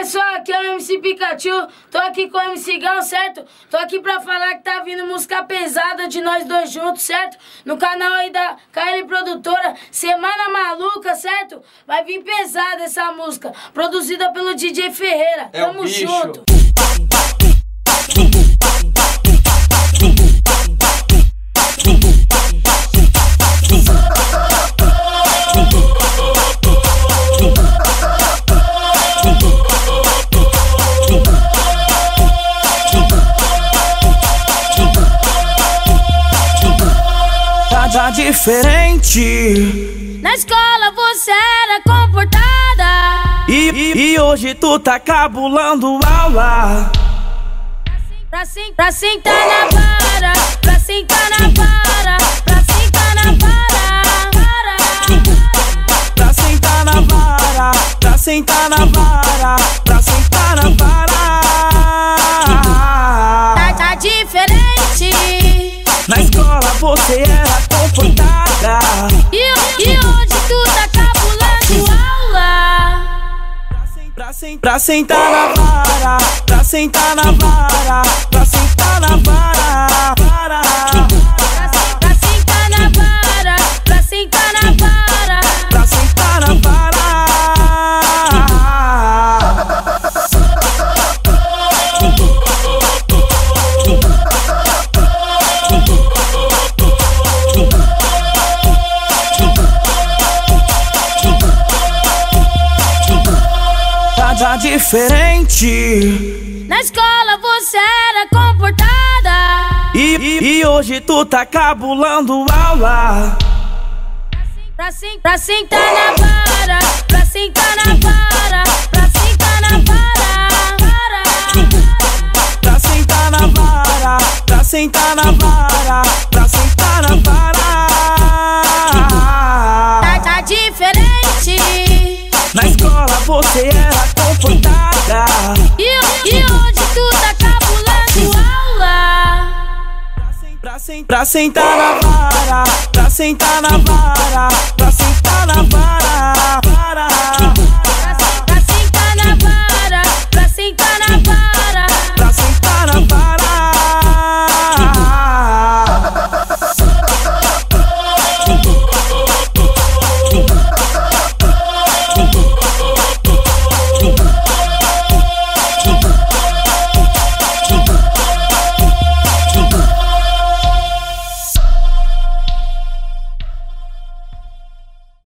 pessoal, aqui é o MC Pikachu, tô aqui com o MC Gão, certo? Tô aqui pra falar que tá vindo música pesada de nós dois juntos, certo? No canal aí da KL Produtora, Semana Maluca, certo? Vai vir pesada essa música, produzida pelo DJ Ferreira. É Tamo junto. Tá, tá diferente. Na escola você era comportada. E, e, e hoje tu tá cabulando aula. Pra, sen pra sentar na vara, pra sentar na vara, pra sentar na vara. Pra sentar na vara, pra sentar na vara, pra sentar na vara. Tá, tá diferente. Na escola você era comportada. Pra, sen pra sentar na vara, pra sentar na vara, pra sentar Tá, tá diferente. Na escola você era comportada. E, e, e hoje tu tá cabulando aula. Pra, sen pra sentar na vara, pra sentar na vara, pra sentar na vara. Pra sentar na vara, pra sentar na vara, pra sentar na vara. Tá, tá diferente. Na escola você era E, e hoje tu tá cabulando aula. Pra, sen pra sentar na vara, pra sentar na vara, pra sentar na vara.